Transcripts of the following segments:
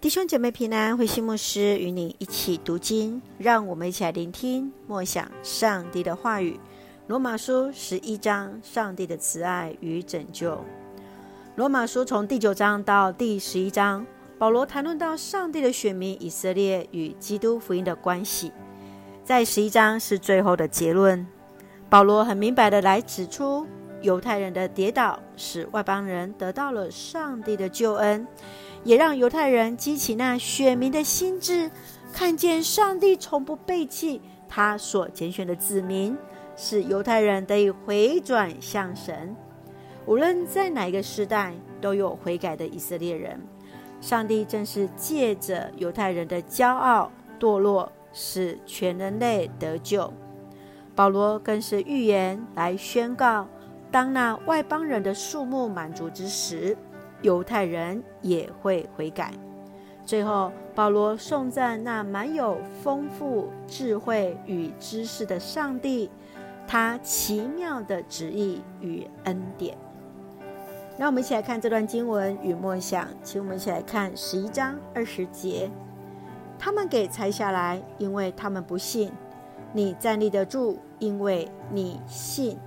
弟兄姐妹平安，慧馨牧师与你一起读经，让我们一起来聆听默想上帝的话语。罗马书十一章，上帝的慈爱与拯救。罗马书从第九章到第十一章，保罗谈论到上帝的选民以色列与基督福音的关系。在十一章是最后的结论。保罗很明白的来指出，犹太人的跌倒使外邦人得到了上帝的救恩。也让犹太人激起那选民的心志，看见上帝从不背弃他所拣选的子民，使犹太人得以回转向神。无论在哪一个时代，都有悔改的以色列人。上帝正是借着犹太人的骄傲堕落，使全人类得救。保罗更是预言来宣告，当那外邦人的数目满足之时，犹太人也会悔改。最后，保罗颂赞那满有丰富智慧与知识的上帝，他奇妙的旨意与恩典。让我们一起来看这段经文与默想，请我们一起来看十一章二十节：他们给拆下来，因为他们不信；你站立得住，因为你信。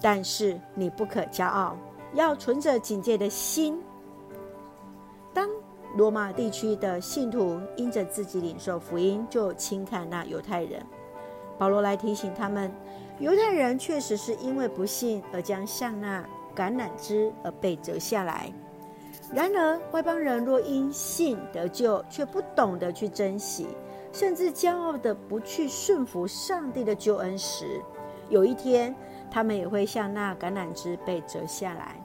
但是你不可骄傲。要存着警戒的心。当罗马地区的信徒因着自己领受福音，就轻看那犹太人。保罗来提醒他们，犹太人确实是因为不信而将像那橄榄枝而被折下来。然而，外邦人若因信得救，却不懂得去珍惜，甚至骄傲的不去顺服上帝的救恩时，有一天，他们也会像那橄榄枝被折下来。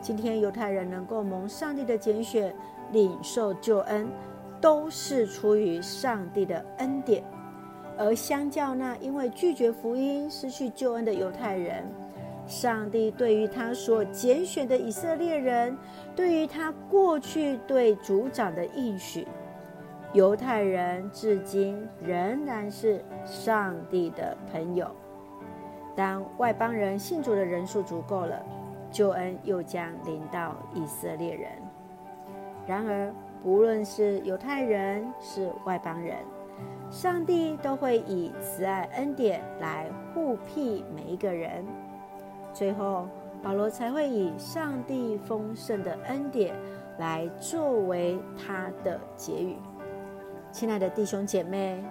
今天犹太人能够蒙上帝的拣选，领受救恩，都是出于上帝的恩典；而相较那因为拒绝福音失去救恩的犹太人，上帝对于他所拣选的以色列人，对于他过去对族长的应许，犹太人至今仍然是上帝的朋友。当外邦人信主的人数足够了，救恩又将临到以色列人。然而，不论是犹太人是外邦人，上帝都会以慈爱恩典来护庇每一个人。最后，保罗才会以上帝丰盛的恩典来作为他的结语。亲爱的弟兄姐妹。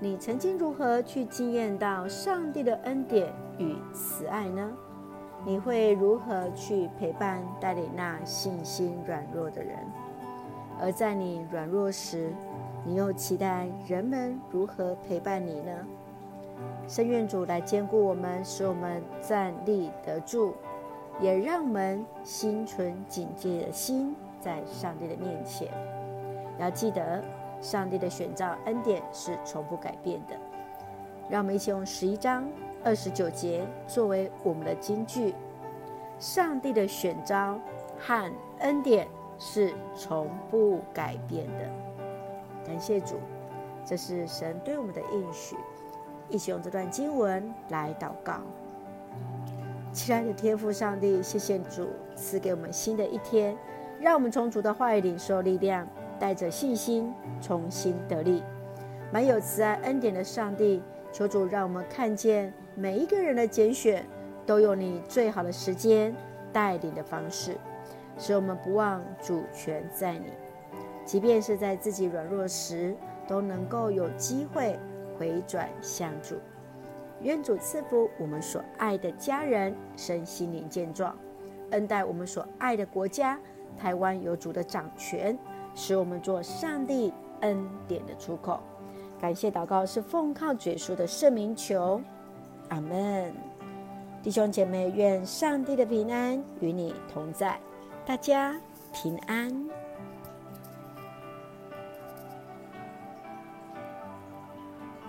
你曾经如何去经验到上帝的恩典与慈爱呢？你会如何去陪伴带领那信心软弱的人？而在你软弱时，你又期待人们如何陪伴你呢？深愿主来坚固我们，使我们站立得住，也让我们心存警戒的心，在上帝的面前，要记得。上帝的选召恩典是从不改变的。让我们一起用十一章二十九节作为我们的金句：上帝的选召和恩典是从不改变的。感谢主，这是神对我们的应许。一起用这段经文来祷告。亲爱的天父上帝，谢谢主赐给我们新的一天，让我们从主的话语领受力量。带着信心重新得力，满有慈爱恩典的上帝，求主让我们看见每一个人的拣选都有你最好的时间带领的方式，使我们不忘主权在你，即便是在自己软弱时，都能够有机会回转向主。愿主赐福我们所爱的家人身心灵健壮，恩待我们所爱的国家台湾有主的掌权。使我们做上帝恩典的出口，感谢祷告是奉靠主耶稣的圣名求，阿门。弟兄姐妹，愿上帝的平安与你同在，大家平安。